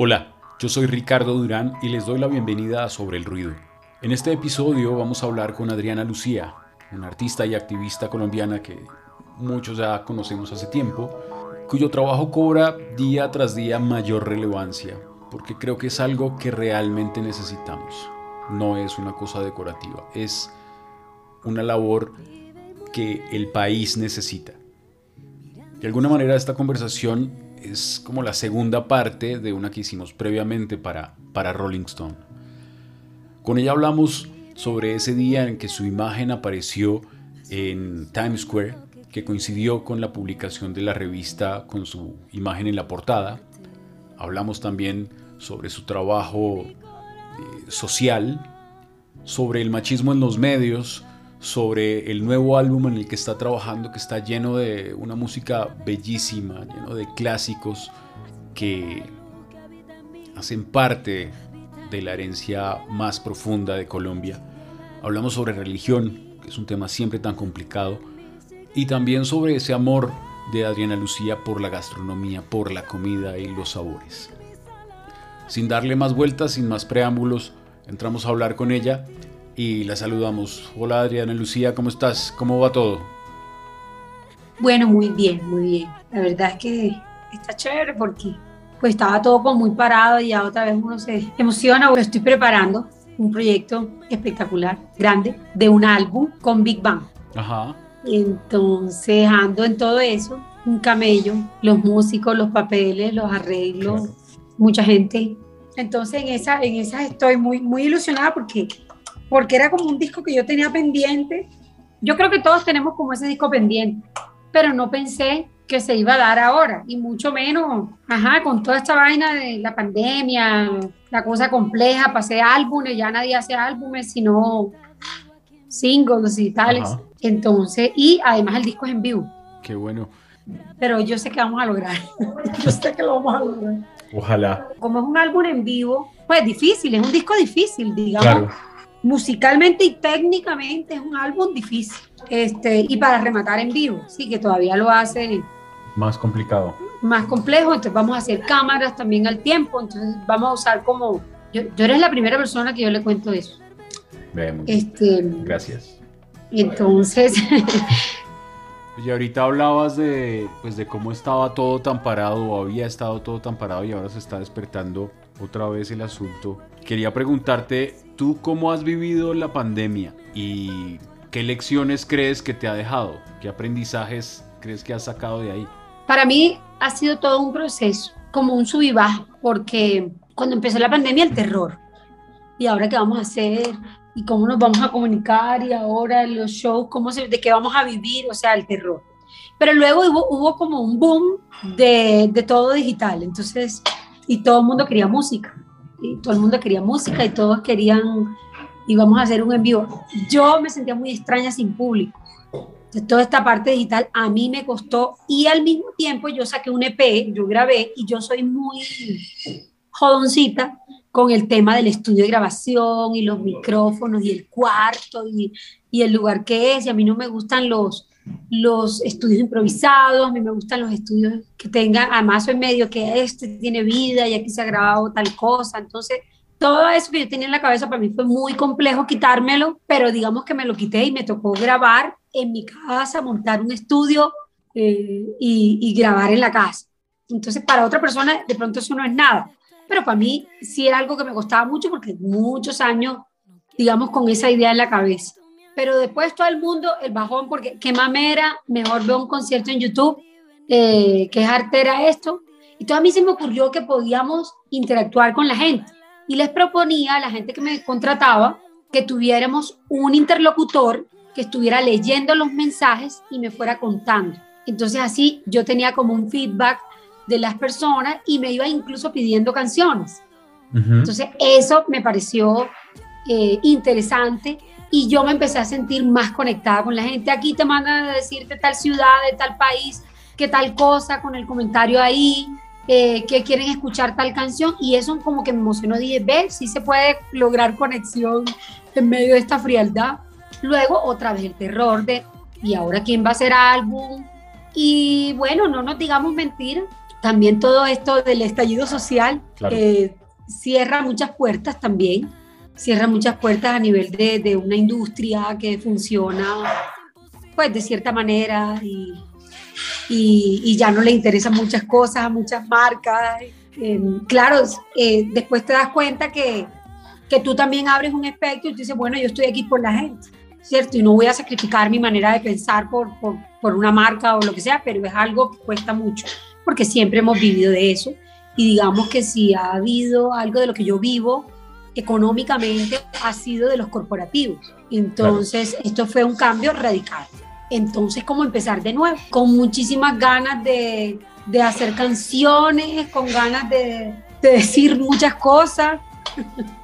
Hola, yo soy Ricardo Durán y les doy la bienvenida a Sobre el Ruido. En este episodio vamos a hablar con Adriana Lucía, una artista y activista colombiana que muchos ya conocemos hace tiempo, cuyo trabajo cobra día tras día mayor relevancia, porque creo que es algo que realmente necesitamos. No es una cosa decorativa, es una labor que el país necesita. De alguna manera esta conversación es como la segunda parte de una que hicimos previamente para, para Rolling Stone. Con ella hablamos sobre ese día en que su imagen apareció en Times Square, que coincidió con la publicación de la revista con su imagen en la portada. Hablamos también sobre su trabajo eh, social, sobre el machismo en los medios, sobre el nuevo álbum en el que está trabajando, que está lleno de una música bellísima, lleno de clásicos que hacen parte de la herencia más profunda de Colombia. Hablamos sobre religión, que es un tema siempre tan complicado, y también sobre ese amor de Adriana Lucía por la gastronomía, por la comida y los sabores. Sin darle más vueltas, sin más preámbulos, entramos a hablar con ella y la saludamos. Hola Adriana Lucía, ¿cómo estás? ¿Cómo va todo? Bueno, muy bien, muy bien. La verdad es que está chévere porque pues estaba todo como muy parado y ya otra vez uno se emociona. Estoy preparando un proyecto espectacular, grande, de un álbum con Big Bang. Ajá. Entonces ando en todo eso, un camello, los músicos, los papeles, los arreglos, mucha gente. Entonces en esa, en esa estoy muy, muy ilusionada porque porque era como un disco que yo tenía pendiente. Yo creo que todos tenemos como ese disco pendiente, pero no pensé que se iba a dar ahora, y mucho menos, ajá, con toda esta vaina de la pandemia, la cosa compleja, pasé álbumes, ya nadie hace álbumes, sino singles y tales. Entonces, y además el disco es en vivo. Qué bueno. Pero yo sé que vamos a lograr. yo sé que lo vamos a lograr. Ojalá. Como es un álbum en vivo, pues difícil, es un disco difícil, digamos. Claro musicalmente y técnicamente es un álbum difícil. Este, y para rematar en vivo, sí, que todavía lo hace más complicado. Más complejo, entonces vamos a hacer cámaras también al tiempo, entonces vamos a usar como, yo, yo eres la primera persona que yo le cuento eso. este, Gracias. Entonces... Y ahorita hablabas de, pues, de cómo estaba todo tan parado o había estado todo tan parado y ahora se está despertando otra vez el asunto. Quería preguntarte ¿Tú cómo has vivido la pandemia y qué lecciones crees que te ha dejado? ¿Qué aprendizajes crees que has sacado de ahí? Para mí ha sido todo un proceso, como un sub y baja, porque cuando empezó la pandemia el terror. ¿Y ahora qué vamos a hacer? ¿Y cómo nos vamos a comunicar? ¿Y ahora los shows? ¿cómo se, ¿De qué vamos a vivir? O sea, el terror. Pero luego hubo, como un boom de, de todo digital. Entonces, y todo el mundo quería música y todo el mundo quería música y todos querían, íbamos a hacer un envío. Yo me sentía muy extraña sin público. Entonces, toda esta parte digital a mí me costó y al mismo tiempo yo saqué un EP, yo grabé y yo soy muy jodoncita con el tema del estudio de grabación y los micrófonos y el cuarto y, y el lugar que es y a mí no me gustan los, los estudios improvisados, a mí me gustan los estudios que tengan, además en medio que este tiene vida y aquí se ha grabado tal cosa, entonces todo eso que yo tenía en la cabeza para mí fue muy complejo quitármelo, pero digamos que me lo quité y me tocó grabar en mi casa, montar un estudio eh, y, y grabar en la casa. Entonces para otra persona de pronto eso no es nada, pero para mí sí era algo que me costaba mucho porque muchos años, digamos, con esa idea en la cabeza pero después todo el mundo, el bajón, porque qué mamera, mejor veo un concierto en YouTube, eh, qué artera esto. Y todo a mí se me ocurrió que podíamos interactuar con la gente. Y les proponía a la gente que me contrataba que tuviéramos un interlocutor que estuviera leyendo los mensajes y me fuera contando. Entonces así yo tenía como un feedback de las personas y me iba incluso pidiendo canciones. Entonces eso me pareció eh, interesante y yo me empecé a sentir más conectada con la gente. Aquí te mandan a decirte tal ciudad, de tal país, que tal cosa, con el comentario ahí, eh, que quieren escuchar tal canción y eso como que me emocionó. Dije, ve, sí se puede lograr conexión en medio de esta frialdad. Luego otra vez el terror de, ¿y ahora quién va a hacer álbum? Y bueno, no nos digamos mentiras, también todo esto del estallido social eh, cierra muchas puertas también, cierra muchas puertas a nivel de, de, una industria que funciona pues de cierta manera y, y, ya no le interesan muchas cosas a muchas marcas. Em, claro, eh, después te das cuenta que, que tú también abres un espectro y dices, bueno, yo estoy aquí por la gente, ¿cierto? Y no voy a sacrificar mi manera de pensar por, por, por una marca o lo que sea, pero es algo que cuesta mucho, porque siempre hemos vivido de eso. Y digamos que si ha habido algo de lo que yo vivo económicamente, ha sido de los corporativos. Entonces, esto fue un cambio radical. Entonces, como empezar de nuevo, con muchísimas ganas de, de hacer canciones, con ganas de, de decir muchas cosas.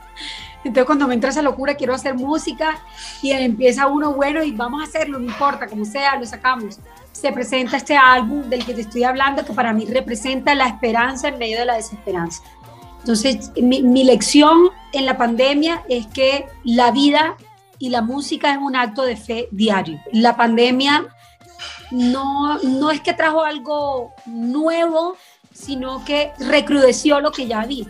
Entonces cuando me entra esa locura, quiero hacer música y empieza uno, bueno, y vamos a hacerlo, no importa, como sea, lo sacamos. Se presenta este álbum del que te estoy hablando, que para mí representa la esperanza en medio de la desesperanza. Entonces, mi, lección en la pandemia es que la vida y la música es un acto de fe diario. La pandemia no, no es que trajo algo nuevo, sino que recrudeció lo que ya había.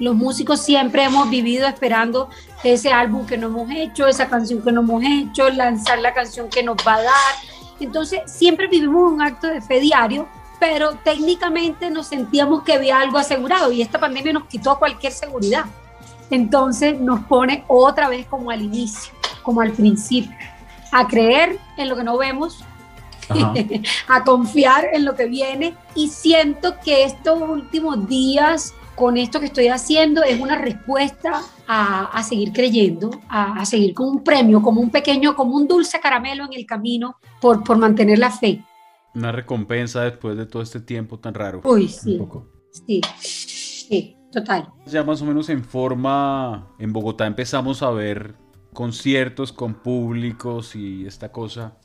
Los músicos siempre hemos vivido esperando ese álbum que no hemos hecho, esa canción que no hemos hecho, lanzar la canción que nos va a dar. Entonces, siempre vivimos un acto de fe diario, pero técnicamente nos sentíamos que había algo asegurado y esta pandemia nos quitó cualquier seguridad. Entonces, nos pone otra vez como al inicio, como al principio, a creer en lo que no vemos, a confiar en lo que viene y siento que estos últimos días con esto que estoy haciendo es una respuesta a, seguir creyendo, a, seguir con un premio, como un pequeño, como un dulce caramelo en el camino por, por mantener la fe. Una recompensa después de todo este tiempo tan raro. Uy, sí. Sí, sí, total. Ya más o menos en forma, en Bogotá empezamos a ver conciertos con públicos y esta cosa,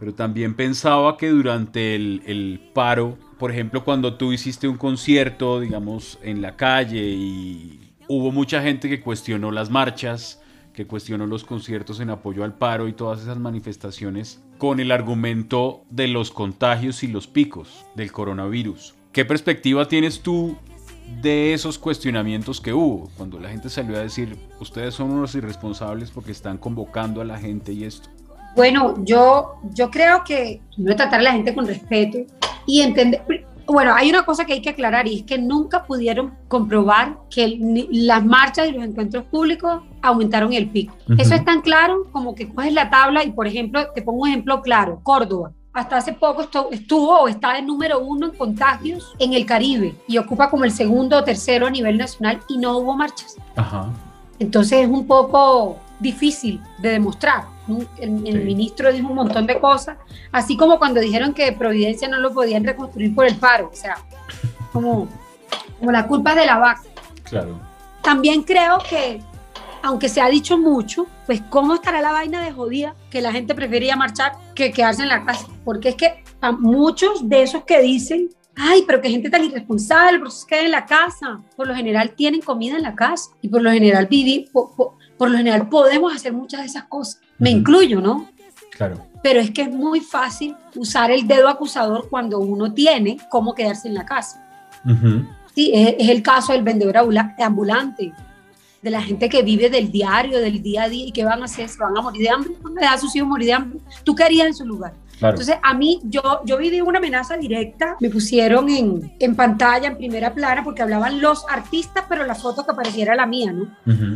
pero también pensaba que durante el, el paro por ejemplo, cuando tú hiciste un concierto, digamos, en la calle y hubo mucha gente que cuestionó las marchas, que cuestionó los conciertos en apoyo al paro y todas esas manifestaciones con el argumento de los contagios y los picos del coronavirus. ¿Qué perspectiva tienes tú de esos cuestionamientos que hubo? Cuando la gente salió a decir, ustedes son unos irresponsables porque están convocando a la gente y esto. Bueno, yo, yo creo que no tratar a la gente con respeto, y entender, bueno, hay una cosa que hay que aclarar y es que nunca pudieron comprobar que las marchas y los encuentros públicos aumentaron el pico. Eso es tan claro como que coges la tabla y, por ejemplo, te pongo un ejemplo claro, Córdoba. Hasta hace poco estuvo o está en número uno en contagios en el Caribe y ocupa como el segundo o tercero a nivel nacional y no hubo marchas. Ajá. Entonces es un poco difícil de demostrar. El, ministro dijo un montón de cosas, así como cuando dijeron que Providencia no lo podían reconstruir por el paro, o sea, como, como la culpa de la vaca. Claro. También creo que, aunque se ha dicho mucho, pues cómo estará la vaina de jodida que la gente prefería marchar que quedarse en la casa, porque es que a muchos de esos que dicen ay, pero qué gente tan irresponsable, por eso se queda en la casa. Por lo general tienen comida en la casa y por lo general vivir, por lo general podemos hacer muchas de esas cosas. Me incluyo, ¿no? Claro. Pero es que es muy fácil usar el dedo acusador cuando uno tiene cómo quedarse en la casa. Sí, es, el caso del vendedor ambulante, de la gente que vive del diario, del día a día y que van a hacer, se van a morir de hambre, ¿dónde da a sus hijos morir de hambre. ¿Tú querías en su lugar? Entonces, a mí, yo, yo viví una amenaza directa, me pusieron en, en pantalla, en primera plana, porque hablaban los artistas, pero la foto que apareciera la mía, ¿no?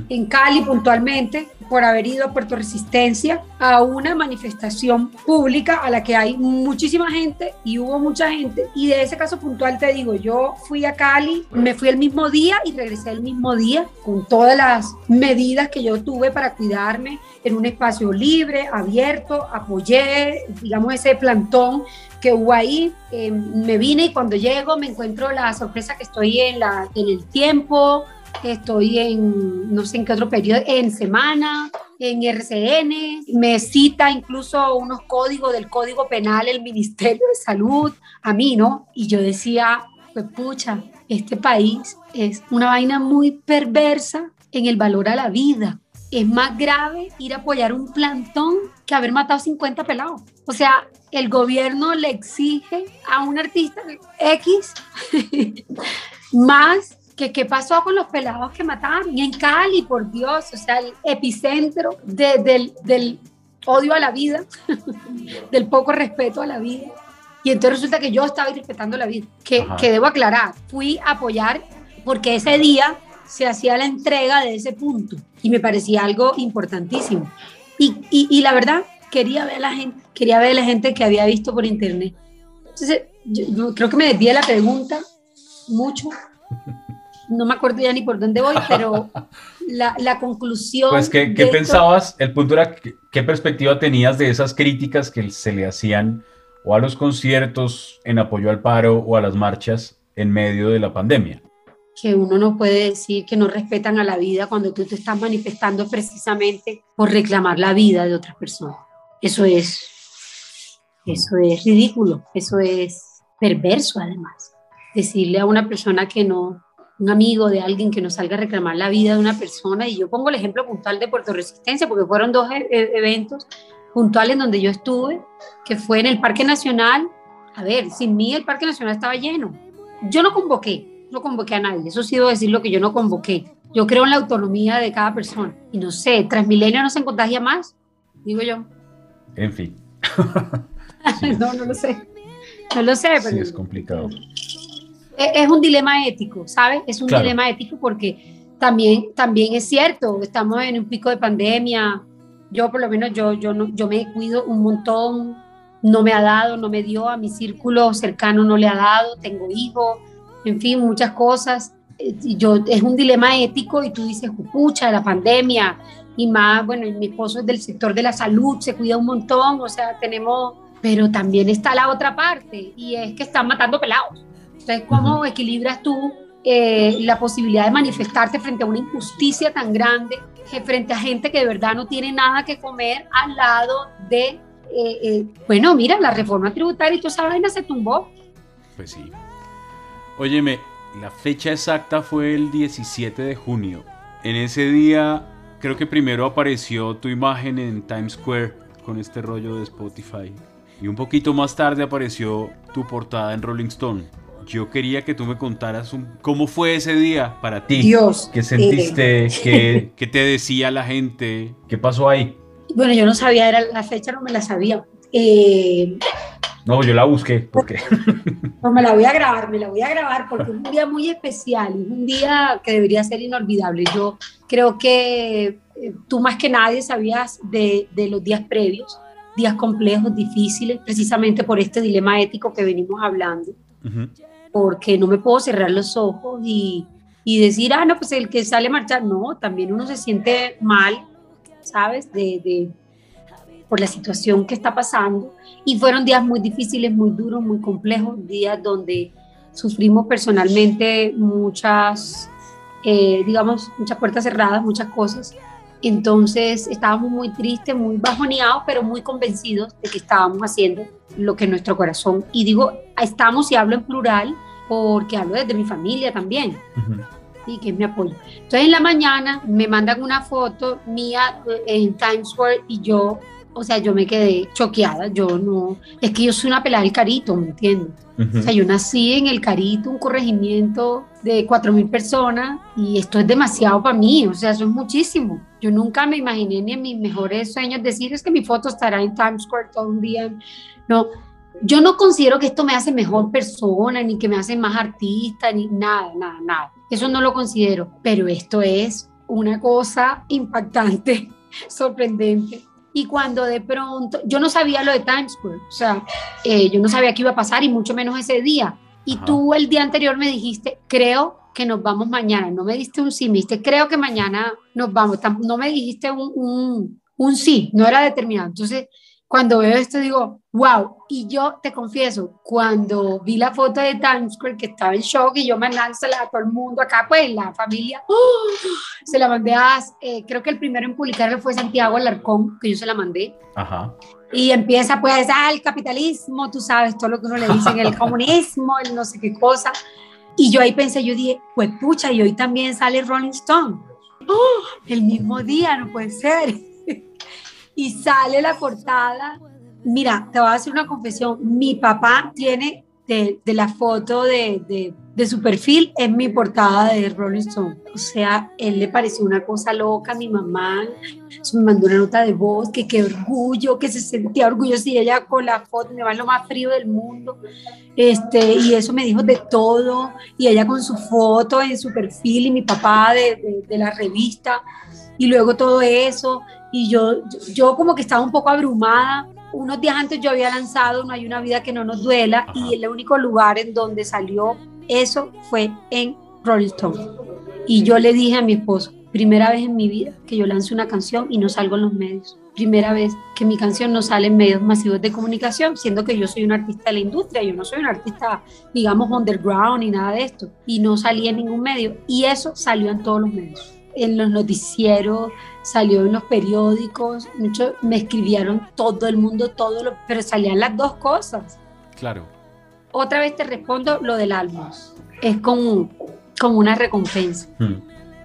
En Cali, puntualmente, por haber ido a Puerto Resistencia a una manifestación pública a la que hay muchísima gente y hubo mucha gente. Y de ese caso puntual te digo, yo fui a Cali, me fui el mismo día y regresé el mismo día con todas las medidas que yo tuve para cuidarme en un espacio libre, abierto, apoyé, digamos, ese plantón que hubo ahí. Eh, me vine y cuando llego me encuentro la sorpresa que estoy en, la, en el tiempo, estoy en no sé en qué otro periodo, en semana, en RCN, me cita incluso unos códigos del Código Penal el Ministerio de Salud, a mí, ¿no? Y yo decía, pues pucha, este país es una vaina muy perversa en el valor a la vida. Es más grave ir a apoyar un plantón que haber matado 50 pelados. O sea, el gobierno le exige a un artista X más que qué pasó con los pelados que mataron. Y en Cali, por Dios, o sea, el epicentro del, del odio a la vida, del poco respeto a la vida. Y entonces resulta que yo estaba respetando la vida, que, que debo aclarar, fui a apoyar porque ese día se hacía la entrega de ese punto y me parecía algo importantísimo. Y, y, la verdad, quería ver a la gente, quería ver a la gente que había visto por internet. Entonces, yo, creo que me desvié la pregunta mucho. No me acuerdo ya ni por dónde voy, pero la, la conclusión. Pues, ¿qué, qué pensabas? El punto era, ¿qué, perspectiva tenías de esas críticas que se le hacían o a los conciertos en apoyo al paro o a las marchas en medio de la pandemia? Que uno no puede decir que no respetan a la vida cuando tú te estás manifestando precisamente por reclamar la vida de otras personas. Eso es, eso es ridículo, eso es perverso además. Decirle a una persona que no, un amigo de alguien que no salga a reclamar la vida de una persona, y yo pongo el ejemplo puntual de Puerto Resistencia, porque fueron dos e, e, eventos puntuales donde yo estuve, que fue en el Parque Nacional. A ver, sin mí el Parque Nacional estaba lleno. Yo no convoqué, no convoqué a nadie, eso sí debo decir lo que yo no convoqué. Yo creo en la autonomía de cada persona. Y no sé, Transmilenio no se contagia más, digo yo. En fin. no, no lo sé. No lo sé, pero... Sí, es complicado. Es, un dilema ético, ¿sabes? Es un dilema ético porque también, también es cierto, estamos en un pico de pandemia. Yo, por lo menos, yo, yo, no, yo me cuido un montón. No me ha dado, no me dio, a mi círculo cercano no le ha dado, tengo hijos, en fin, muchas cosas. Eh, yo, es un dilema ético y tú dices, pucha, la pandemia y más, bueno, mi esposo es del sector de la salud, se cuida un montón, o sea, tenemos, pero también está la otra parte y es que están matando pelados. Entonces, ¿cómo equilibras tú eh, la posibilidad de manifestarte frente a una injusticia tan grande, frente a gente que de verdad no tiene nada que comer al lado de, eh, bueno, mira, la reforma tributaria y toda esa vaina se tumbó. Pues sí. Óyeme, la fecha exacta fue el 17 de junio. En ese día creo que primero apareció tu imagen en Times Square con este rollo de Spotify. Y un poquito más tarde apareció tu portada en Rolling Stone. Yo quería que tú me contaras cómo fue ese día para ti. Dios. ¿Qué sentiste? ¿Qué, ¿Qué, te decía la gente? ¿Qué pasó ahí? Bueno, yo no sabía, era la fecha no me la sabía. Eh, no, yo la busqué, porque. No, me la voy a grabar, me la voy a grabar porque es un día muy especial, es un día que debería ser inolvidable. Yo creo que eh, tú más que nadie sabías de, de los días previos, días complejos, difíciles, precisamente por este dilema ético que venimos hablando, porque no me puedo cerrar los ojos y, y decir, ah, no, pues el que sale a marchar, no, también uno se siente mal, ¿sabes? De, de por la situación que está pasando. Y fueron días muy difíciles, muy duros, muy complejos, días donde sufrimos personalmente muchas, eh, digamos, muchas puertas cerradas, muchas cosas. Entonces estábamos muy tristes, muy bajoneados, pero muy convencidos de que estábamos haciendo lo que nuestro corazón, y digo, estamos y hablo en plural porque hablo desde mi familia también, y que es mi apoyo. Entonces en la mañana me mandan una foto mía eh, en Times Square y yo o sea, yo me quedé choqueada, yo no, es que yo soy una pelada del Carito, ¿me entiendes? O sea, yo nací en el Carito, un corregimiento de 4.000 personas y esto es demasiado para mí, o sea, eso es muchísimo. Yo nunca me imaginé ni en mis mejores sueños decir es que mi foto estará en Times Square todo un día. No, yo no considero que esto me hace mejor persona, ni que me hace más artista, ni nada, nada, nada. Eso no lo considero, pero esto es una cosa impactante, sorprendente y cuando de pronto, yo no sabía lo de Times Square, o sea, eh, yo no sabía qué iba a pasar y mucho menos ese día. Y tú el día anterior me dijiste, creo que nos vamos mañana. No me diste un sí, me dijiste, creo que mañana nos vamos. No me dijiste un, un, un sí, no era determinado. Entonces, cuando veo esto digo, wow. Y yo te confieso, cuando vi la foto de Times Square, que estaba en shock y yo mandándosela a todo el mundo acá, pues la familia, ¡oh! se la mandé a, eh, creo que el primero en publicarlo fue Santiago Alarcón, que yo se la mandé. Ajá. Y empieza pues, ah, el capitalismo, tú sabes, todo lo que uno le dice, el comunismo, el no sé qué cosa. Y yo ahí pensé, yo dije, pues pucha, y hoy también sale Rolling Stone. ¡Oh! el mismo día, no puede ser. Y sale la portada. Mira, te voy a hacer una confesión. Mi papá tiene de, la foto de, de, su perfil es mi portada de Rolling Stone. O sea, él le pareció una cosa loca mi mamá. Me mandó una nota de voz que qué orgullo, que se sentía orgullosa y ella con la foto, me va lo más frío del mundo. Este, y eso me dijo de todo. Y ella con su foto en su perfil y mi papá de, de la revista. Y luego todo eso. Y yo, yo como que estaba un poco abrumada unos días antes yo había lanzado No hay una vida que no nos duela y el único lugar en donde salió eso fue en Rolling Stone. Y yo le dije a mi esposo, primera vez en mi vida que yo lance una canción y no salgo en los medios. Primera vez que mi canción no sale en medios masivos de comunicación, siendo que yo soy un artista de la industria, yo no soy un artista, digamos, underground ni nada de esto. Y no salí en ningún medio. Y eso salió en todos los medios en los noticieros, salió en los periódicos, mucho, me escribieron todo el mundo, todo lo, pero salían las dos cosas. Claro. Otra vez te respondo lo del álbum. Es como, como una recompensa. Hmm.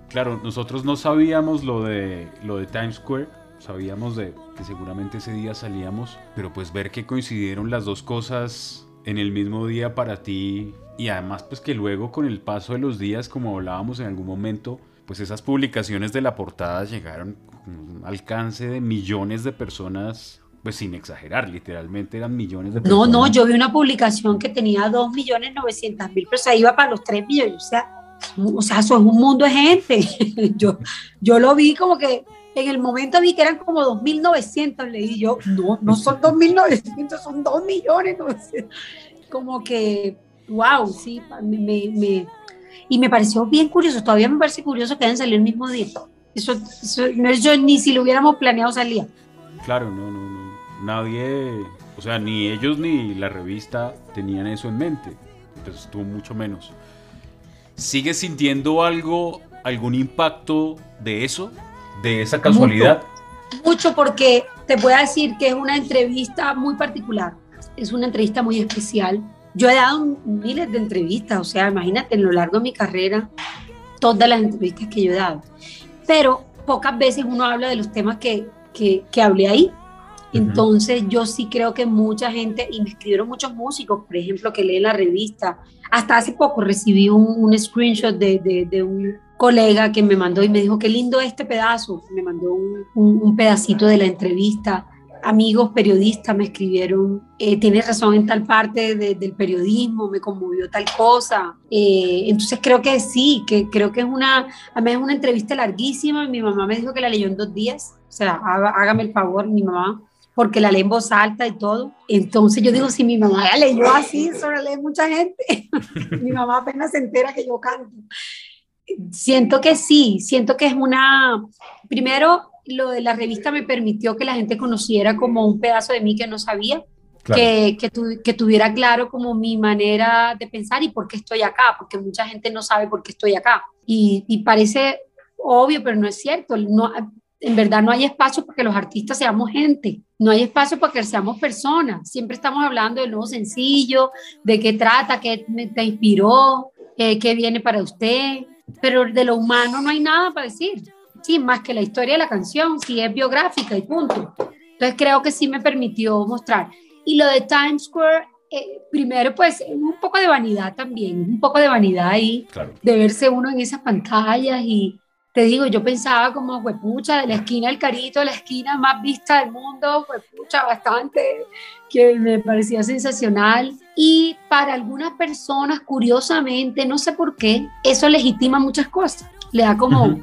Claro, nosotros no sabíamos lo de, lo de Times Square, sabíamos de que seguramente ese día salíamos, pero pues ver que coincidieron las dos cosas en el mismo día para ti y además pues que luego con el paso de los días, como hablábamos en algún momento, pues esas publicaciones de la portada llegaron con un alcance de millones de personas, pues sin exagerar, literalmente eran millones de personas. No, no, yo vi una publicación que tenía 2 millones 900 mil, pero se iba para los 3 millones, o sea, o sea, eso es un mundo de gente. yo, yo lo vi como que en el momento vi que eran como 2.900, leí yo, no, no son 2.900, son 2 millones. Como que, wow, sí, me, me, y me pareció bien curioso, todavía me parece curioso que hayan salido el mismo día. Eso, no es yo ni si lo hubiéramos planeado salía. Claro, no, no, no. Nadie, o sea, ni ellos ni la revista tenían eso en mente. Entonces estuvo mucho menos. ¿Sigues sintiendo algo, algún impacto de eso? ¿De esa casualidad? Mucho, mucho porque te voy a decir que es una entrevista muy particular. Es una entrevista muy especial yo he dado miles de entrevistas, o sea, imagínate, en lo largo de mi carrera, todas las entrevistas que yo he dado. Pero pocas veces uno habla de los temas que, que, que hablé ahí. Entonces yo sí creo que mucha gente, y me escribieron muchos músicos, por ejemplo, que leen la revista. Hasta hace poco recibí un, un screenshot de, de, de, un colega que me mandó y me dijo, qué lindo este pedazo. Me mandó un, un pedacito de la entrevista amigos periodistas me escribieron, eh, tienes razón en tal parte del periodismo, me conmovió tal cosa. Eh, entonces creo que sí, que creo que es una, a mí es una entrevista larguísima, mi mamá me dijo que la leyó en dos días, o sea, hágame el favor, mi mamá, porque la lee en voz alta y todo. Entonces yo digo, si mi mamá la leyó así, eso la lee mucha gente. mi mamá apenas se entera que yo canto. Siento que sí, siento que es una, primero, lo de la revista me permitió que la gente conociera como un pedazo de mí que no sabía, que, que, tuviera claro como mi manera de pensar y por qué estoy acá, porque mucha gente no sabe por qué estoy acá. Y, parece obvio, pero no es cierto. No, en verdad no hay espacio para que los artistas seamos gente, no hay espacio para que seamos personas. Siempre estamos hablando del nuevo sencillo, de qué trata, qué te inspiró, eh, qué viene para usted, pero de lo humano no hay nada para decir sí, más que la historia de la canción, sí es biográfica y punto. Entonces creo que sí me permitió mostrar. Y lo de Times Square, eh, primero pues un poco de vanidad también, un poco de vanidad ahí, de verse uno en esas pantallas y te digo, yo pensaba como, huepucha, de la esquina del Carito, la esquina más vista del mundo, huepucha, bastante, que me parecía sensacional. Y para algunas personas, curiosamente, no sé por qué, eso legitima muchas cosas. Le da como,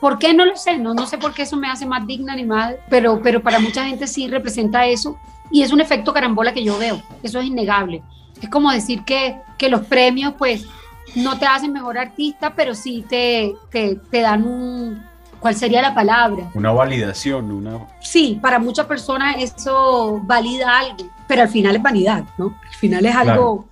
¿Por, qué? No lo sé, no, no sé por qué eso me hace más digna ni más, pero, pero para mucha gente sí representa eso y es un efecto carambola que yo veo, eso es innegable. Es como decir que, que los premios pues no te hacen mejor artista, pero sí te, te, te dan un, ¿cuál sería la palabra? Una validación, una... Sí, para muchas personas eso valida algo, pero al final es vanidad, ¿no? Al final es algo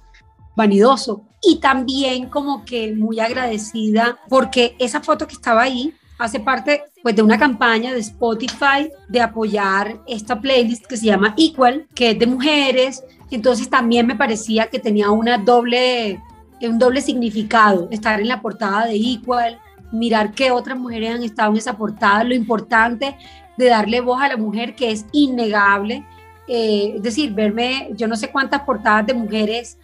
vanidoso y también como que muy agradecida porque esa foto que estaba ahí hace parte pues de una campaña de Spotify de apoyar esta playlist que se llama Equal, que es de mujeres, entonces también me parecía que tenía una doble un doble significado estar en la portada de Equal mirar qué otras mujeres han estado en esa portada, lo importante de darle voz a la mujer, que es innegable. Eh, es decir, verme, yo no sé cuántas portadas de mujeres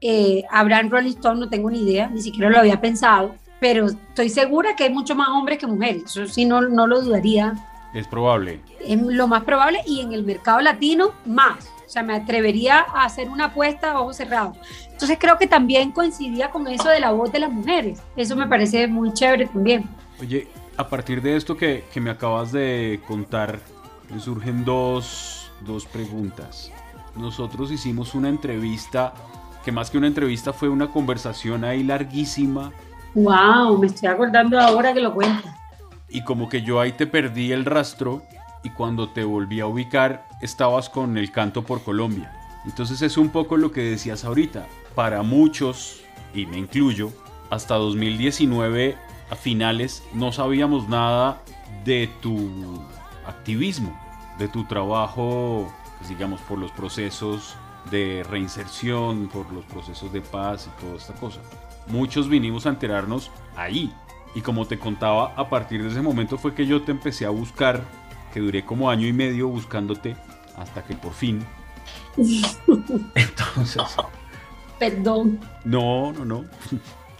eh, en Rolling Stone, no tengo ni idea, ni siquiera lo había pensado, pero estoy segura que hay mucho más hombres que mujeres, eso sí, no, no lo dudaría. Es probable. Es lo más probable y en el mercado latino más. O sea, me atrevería a hacer una apuesta a ojos cerrados. Entonces creo que también coincidía con eso de la voz de las mujeres. Eso me parece muy chévere también. Oye, a partir de esto que, que me acabas de contar, me surgen dos, dos preguntas. Nosotros hicimos una entrevista, que más que una entrevista fue una conversación ahí larguísima. Wow, me estoy acordando ahora que lo cuentas. Y como que yo ahí te perdí el rastro y cuando te volví a ubicar estabas con el canto por Colombia. Entonces es un poco lo que decías ahorita. Para muchos, y me incluyo, hasta 2019 a finales no sabíamos nada de tu activismo, de tu trabajo, pues, digamos, por los procesos de reinserción, por los procesos de paz y toda esta cosa. Muchos vinimos a enterarnos ahí. Y como te contaba, a partir de ese momento fue que yo te empecé a buscar que duré como año y medio buscándote hasta que por fin. Entonces. Perdón. No, no, no.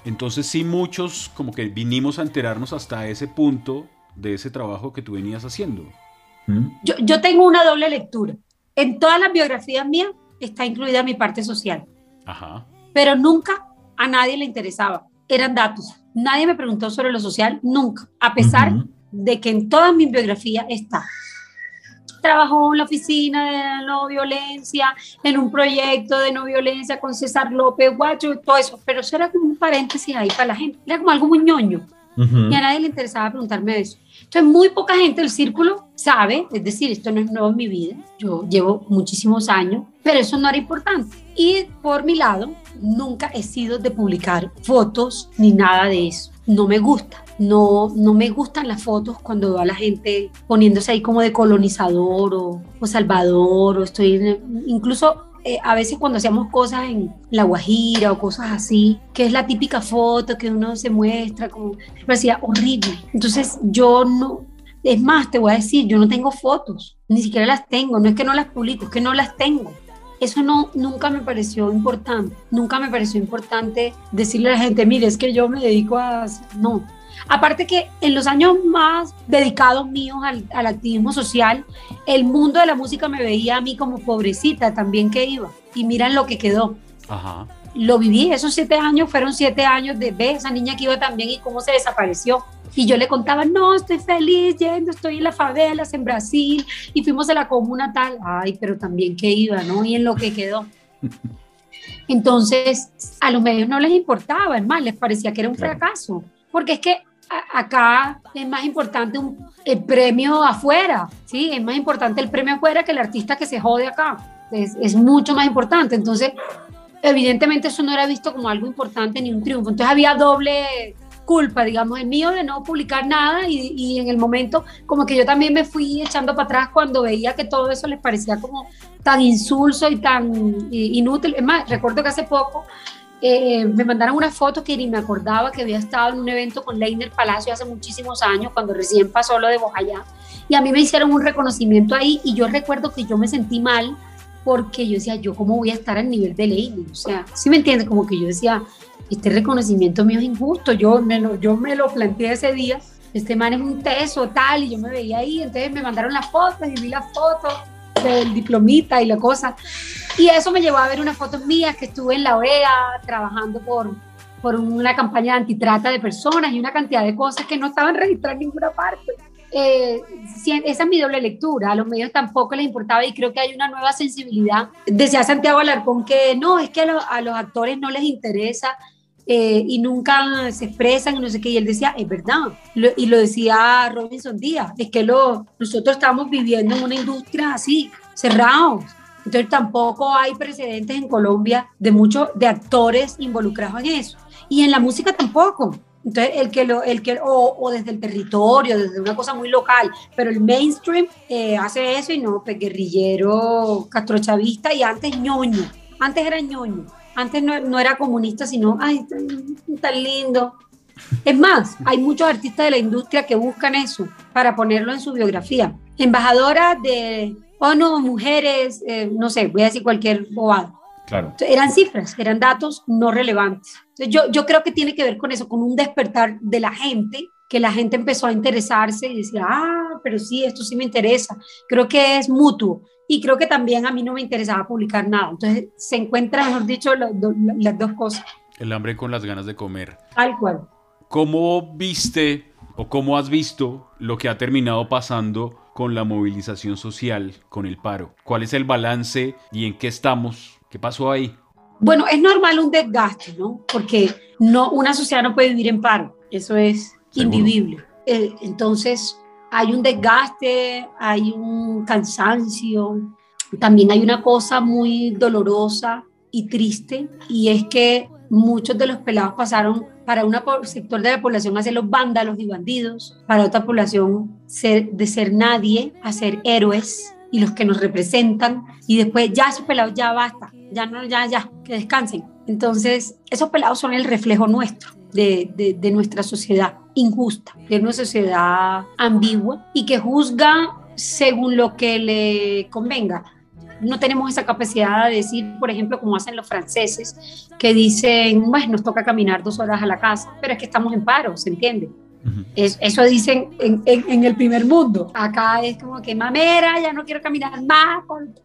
Entonces sí muchos como que vinimos a enterarnos hasta ese punto de ese trabajo que tú venías haciendo. ¿Mm? Yo, yo tengo una doble lectura. En todas las biografías mías está incluida mi parte social. Ajá. Pero nunca a nadie le interesaba. Eran datos. Nadie me preguntó sobre lo social, nunca. A pesar de que en toda mi biografía está. Trabajó en la oficina de no violencia, en un proyecto de no violencia con César López Guacho, todo eso, pero eso era como un paréntesis ahí para la gente, era como algo muy ñoño. Y a nadie le interesaba preguntarme eso. Entonces, muy poca gente del círculo sabe, es decir, esto no es nuevo en mi vida, yo llevo muchísimos años, pero eso no era importante. Y por mi lado, nunca he sido de publicar fotos ni nada de eso. No me gusta no, no me gustan las fotos cuando veo a la gente poniéndose ahí como de colonizador o, salvador o estoy incluso eh, a veces cuando hacíamos cosas en La Guajira o cosas así, que es la típica foto que uno se muestra, como parecía horrible. Entonces yo no, es más, te voy a decir, yo no tengo fotos, ni siquiera las tengo, no es que no las publico, es que no las tengo. Eso no, nunca me pareció importante, nunca me pareció importante decirle a la gente, mire, es que yo me dedico a... No, Aparte que en los años más dedicados míos al, activismo social, el mundo de la música me veía a mí como pobrecita también que iba. Y miran lo que quedó. Ajá. Lo viví, esos siete años fueron siete años de ver esa niña que iba también y cómo se desapareció. Y yo le contaba, no, estoy feliz yendo, estoy en las favelas, en Brasil, y fuimos a la comuna tal. Ay, pero también que iba, ¿no? Y en lo que quedó. Entonces, a los medios no les importaba, es más, les parecía que era un fracaso porque es que acá es más importante el premio afuera, ¿sí? Es más importante el premio afuera que el artista que se jode acá. Es, es, mucho más importante. Entonces, evidentemente eso no era visto como algo importante ni un triunfo. Entonces había doble culpa, digamos, el mío de no publicar nada y, y en el momento como que yo también me fui echando para atrás cuando veía que todo eso les parecía como tan insulso y tan inútil. Es más, recuerdo que hace poco eh, me mandaron una foto que ni me acordaba que había estado en un evento con Leiner Palacio hace muchísimos años, cuando recién pasó lo de Bojayá. Y a mí me hicieron un reconocimiento ahí y yo recuerdo que yo me sentí mal porque yo decía, yo cómo voy a estar al nivel de Leiner. O sea, ¿sí me entiendes? Como que yo decía, este reconocimiento mío es injusto. Yo me lo, yo me lo planteé ese día. Este man es un teso, tal, y yo me veía ahí. Entonces me mandaron las fotos y vi las fotos del diplomita y la cosa. Y eso me llevó a ver unas fotos mías que estuve en la OEA trabajando por, por una campaña de antitrata de personas y una cantidad de cosas que no estaban registradas en ninguna parte. Eh, esa es mi doble lectura, a los medios tampoco les importaba y creo que hay una nueva sensibilidad. Decía Santiago Alarcón que no, es que a, los actores no les interesa eh, y nunca se expresan y no sé qué, y él decía, es verdad, y lo decía Robinson Díaz, es que lo, nosotros estamos viviendo en una industria así, cerrados, entonces tampoco hay precedentes en Colombia de muchos de actores involucrados en eso. Y en la música tampoco. Entonces, el que lo, el que, o, o desde el territorio, desde una cosa muy local, pero el mainstream eh, hace eso y no, pues guerrillero, castrochavista y antes ñoño. Antes era ñoño. Antes no, no era comunista, sino, ay, tan, tan lindo. Es más, hay muchos artistas de la industria que buscan eso para ponerlo en su biografía. Embajadora de ONU, mujeres, eh, no sé, voy a decir cualquier bobada. Claro. Eran cifras, eran datos no relevantes. yo, yo creo que tiene que ver con eso, con un despertar de la gente, que la gente empezó a interesarse y decía, ah, pero sí, esto sí me interesa. Creo que es mutuo y creo que también a mí no me interesaba publicar nada. Entonces se encuentran, mejor dicho, las, dos cosas. El hambre con las ganas de comer. Tal cual. ¿Cómo viste o cómo has visto lo que ha terminado pasando con la movilización social, con el paro? ¿Cuál es el balance y en qué estamos? ¿Qué pasó ahí? Bueno, es normal un desgaste, ¿no? Porque no, una sociedad no puede vivir en paro. Eso es invivible. Eh, entonces, hay un desgaste, hay un cansancio, también hay una cosa muy dolorosa y triste, y es que muchos de los pelados pasaron para un sector de la población a ser los vándalos y bandidos, para otra población ser, de ser nadie a ser héroes y los que nos representan, y después ya esos pelados ya basta, ya no, ya, ya, que descansen. Entonces, esos pelados son el reflejo nuestro de, de, nuestra sociedad injusta, de una sociedad ambigua y que juzga según lo que le convenga. No tenemos esa capacidad de decir, por ejemplo, como hacen los franceses, que dicen, bueno, nos toca caminar dos horas a la casa, pero es que estamos en paro, ¿se entiende? Eso dicen en, en, el primer mundo. Acá es como que mamera, ya no quiero caminar más.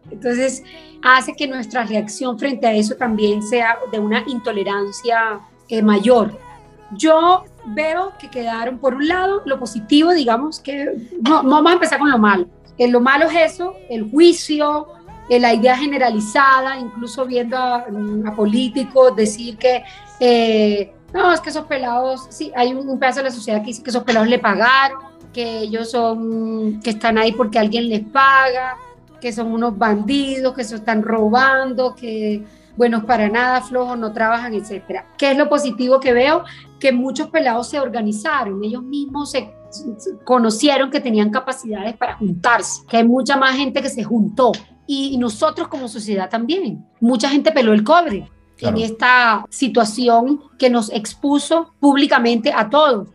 Entonces hace que nuestra reacción frente a eso también sea de una intolerancia eh, mayor. Yo veo que quedaron, por un lado, lo positivo, digamos, que no, vamos a empezar con lo malo. Eh, lo malo es eso, el juicio, eh, la idea generalizada, incluso viendo a, políticos decir que, eh, no, es que esos pelados, sí, hay un, pedazo de la sociedad que dice que esos pelados le pagaron, que ellos son, que están ahí porque alguien les paga, que son unos bandidos, que se están robando, que buenos para nada, flojos, no trabajan, etcétera. ¿Qué es lo positivo que veo? Que muchos pelados se organizaron, ellos mismos se conocieron que tenían capacidades para juntarse, que hay mucha más gente que se juntó y nosotros como sociedad también. Mucha gente peló el cobre, en esta situación que nos expuso públicamente a todos.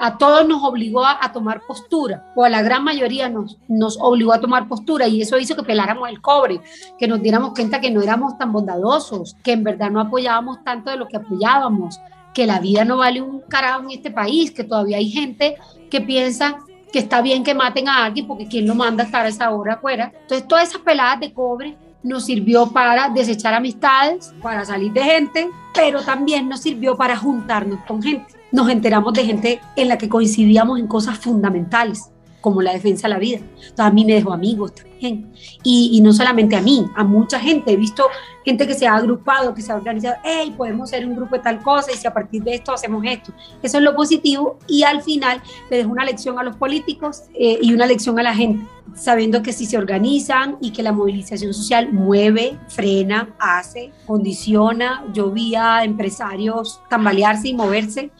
a todos nos obligó a, tomar postura, o a la gran mayoría nos, nos obligó a tomar postura, y eso hizo que peláramos el cobre, que nos diéramos cuenta que no éramos tan bondadosos, que en verdad no apoyábamos tanto de lo que apoyábamos, que la vida no vale un carajo en este país, que todavía hay gente que piensa que está bien que maten a alguien porque quién lo manda a estar a esa hora afuera. Entonces, todas esas peladas de cobre nos sirvió para desechar amistades, para salir de gente, pero también nos sirvió para juntarnos con gente. Nos enteramos de gente en la que coincidíamos en cosas fundamentales, como la defensa de la vida. Entonces, a mí me dejó amigos también. Y, y, no solamente a mí, a mucha gente. He visto gente que se ha agrupado, que se ha organizado, hey, podemos ser un grupo de tal cosa y si a partir de esto hacemos esto. Eso es lo positivo y al final le dejo una lección a los políticos eh, y una lección a la gente, sabiendo que si se organizan y que la movilización social mueve, frena, hace, condiciona, yo vi a empresarios tambalearse y moverse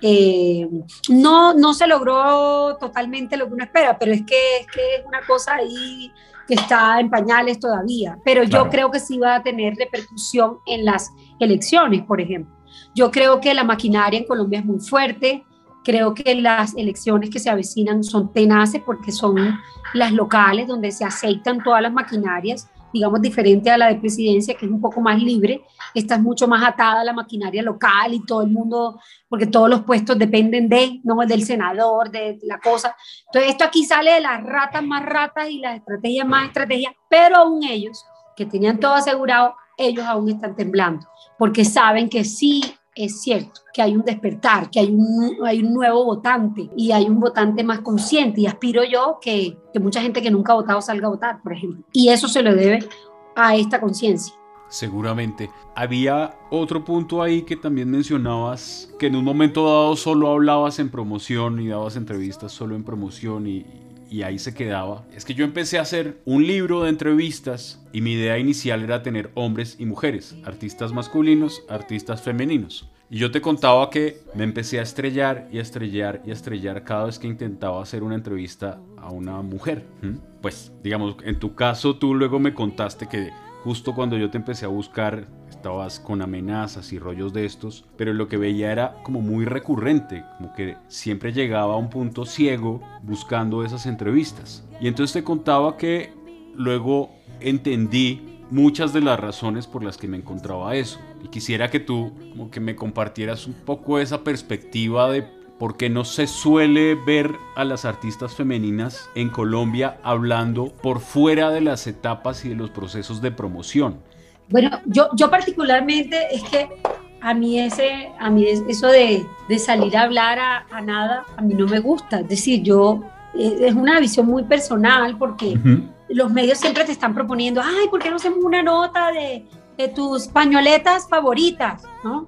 eh, no, no se logró totalmente lo que uno espera, pero es que, es que es una cosa ahí que está en pañales todavía. Pero yo creo que sí va a tener repercusión en las elecciones, por ejemplo. Yo creo que la maquinaria en Colombia es muy fuerte. Creo que las elecciones que se avecinan son tenaces porque son las locales donde se aceitan todas las maquinarias digamos, diferente a la de presidencia, que es un poco más libre. Esta es mucho más atada a la maquinaria local y todo el mundo, porque todos los puestos dependen de, no del senador, de la cosa. Entonces, esto aquí sale de las ratas más ratas y las estrategias más estrategias, pero aún ellos, que tenían todo asegurado, ellos aún están temblando, porque saben que sí es cierto que hay un despertar, que hay un, hay un nuevo votante y hay un votante más consciente y aspiro yo que, que mucha gente que nunca ha votado salga a votar, por ejemplo. Y eso se lo debe a esta conciencia. Seguramente. Había otro punto ahí que también mencionabas, que en un momento dado solo hablabas en promoción y dabas entrevistas solo en promoción y, y ahí se quedaba. Es que yo empecé a hacer un libro de entrevistas y mi idea inicial era tener hombres y mujeres, artistas masculinos, artistas femeninos. Y yo te contaba que me empecé a estrellar y a estrellar y a estrellar cada vez que intentaba hacer una entrevista a una mujer. Pues, digamos, en tu caso tú luego me contaste que justo cuando yo te empecé a buscar, con amenazas y rollos de estos, pero lo que veía era como muy recurrente, como que siempre llegaba a un punto ciego buscando esas entrevistas. Y entonces te contaba que luego entendí muchas de las razones por las que me encontraba eso. Y quisiera que tú como que me compartieras un poco esa perspectiva de porque no se suele ver a las artistas femeninas en Colombia hablando por fuera de las etapas y de los procesos de promoción. Bueno, yo, yo particularmente es que a mí, ese, a mí eso de, de salir a hablar a, a, nada, a mí no me gusta. Es decir, yo, eh, es una visión muy personal porque los medios siempre te están proponiendo, ay, ¿por qué no hacemos una nota de, de tus pañoletas favoritas? ¿no?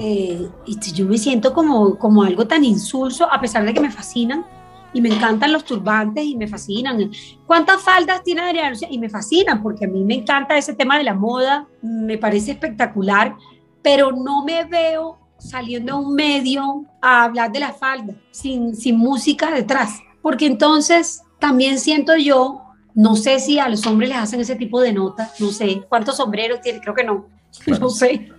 Eh, y yo me siento como, como algo tan insulso, a pesar de que me fascinan y me encantan los turbantes y me fascinan. ¿Cuántas faldas tiene Adriana Lucía? Y me fascinan porque a mí me encanta ese tema de la moda, me parece espectacular, pero no me veo saliendo a un medio a hablar de la falda sin, sin música detrás, porque entonces también siento yo, no sé si a los hombres les hacen ese tipo de notas, no sé cuántos sombreros tiene, creo que no, no sé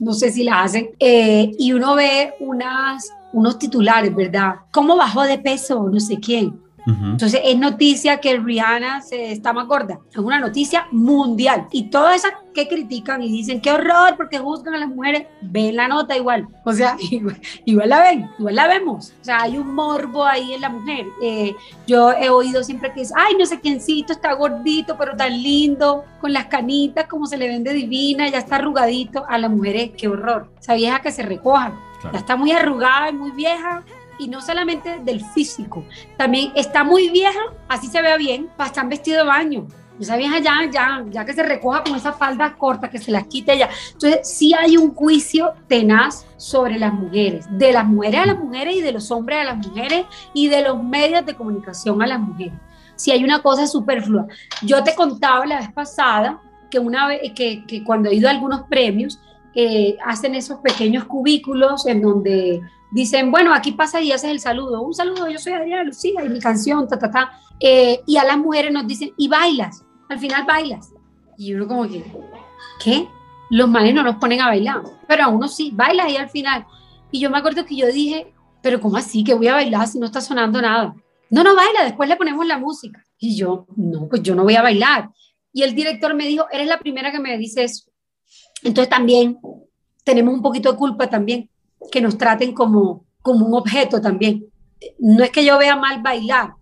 no sé si la hacen, eh, y uno ve unas, unos titulares, ¿verdad? ¿Cómo bajó de peso? No sé quién. Entonces es noticia que Rihanna se está más gorda. Es una noticia mundial. Y todas esas que critican y dicen qué horror porque juzgan a las mujeres, ven la nota igual. O sea, igual, la ven, igual la vemos. O sea, hay un morbo ahí en la mujer. Eh, yo he oído siempre que es, ay, no sé quiéncito está gordito, pero tan lindo, con las canitas, como se le vende divina, ya está arrugadito. A las mujeres, qué horror. Esa vieja que se recoja. Ya está muy arrugada y muy vieja, y no solamente del físico, también está muy vieja, así se vea bien, para estar vestido de baño. Esa vieja ya, ya, ya que se recoja con esa falda corta, que se las quite ya. Entonces, sí hay un juicio tenaz sobre las mujeres, de las mujeres a las mujeres y de los hombres a las mujeres y de los medios de comunicación a las mujeres. Sí hay una cosa superflua. Yo te contaba la vez pasada que, una vez, que, que cuando he ido a algunos premios, eh, hacen esos pequeños cubículos en donde dicen, bueno, aquí pasa y haces el saludo. Un saludo, yo soy Adriana Lucía y mi canción, ta, ta, ta. Eh, y a las mujeres nos dicen, y bailas, al final bailas. Y uno como que, ¿qué? Los males no nos ponen a bailar, pero a uno sí, bailas y al final. Y yo me acuerdo que yo dije, pero ¿cómo así que voy a bailar si no está sonando nada? No, no baila, después le ponemos la música. Y yo, no, pues yo no voy a bailar. Y el director me dijo, eres la primera que me dice eso. Entonces también tenemos un poquito de culpa también, que nos traten como, como un objeto también. No es que yo vea mal bailar,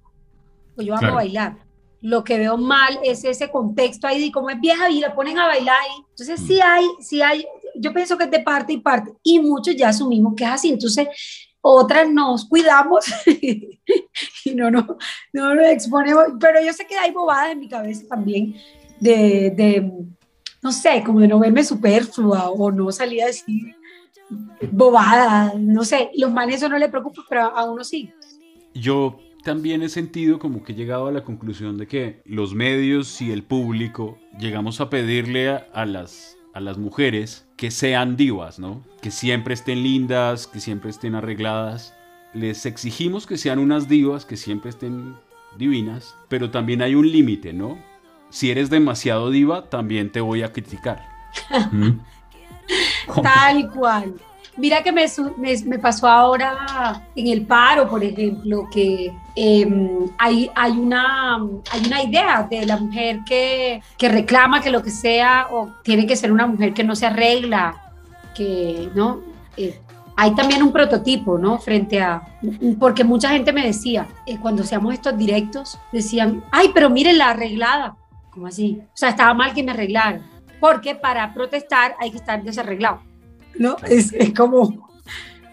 pues yo amo bailar. Lo que veo mal es ese contexto ahí de cómo es vieja y la ponen a bailar ahí. Entonces sí mm. hay, sí hay, yo pienso que es de parte y parte y muchos ya asumimos que es así. Entonces otras nos cuidamos y no, no, no nos exponemos. Pero yo sé que hay bobadas en mi cabeza también de, de no sé, como de no verme superflua o no salir a decir bobada, no sé, los manes eso no le preocupa, pero a uno sí. Yo también he sentido como que he llegado a la conclusión de que los medios y el público llegamos a pedirle a, las, a las mujeres que sean divas, ¿no? Que siempre estén lindas, que siempre estén arregladas. Les exigimos que sean unas divas, que siempre estén divinas, pero también hay un límite, ¿no? Si eres demasiado diva, también te voy a criticar. ¿Mm? Tal cual. Mira que me, me, pasó ahora en el paro, por ejemplo, que em, hay, hay, una, hay una idea de la mujer que, que, reclama que lo que sea, o tiene que ser una mujer que no se arregla, que, ¿no? Eh, hay también un prototipo, ¿no? Frente a, porque mucha gente me decía, eh, cuando hacíamos estos directos, decían, ay, pero miren la arreglada, ¿cómo así? O sea, estaba mal que me arreglara porque para protestar hay que estar desarreglado, ¿no? Es, es como...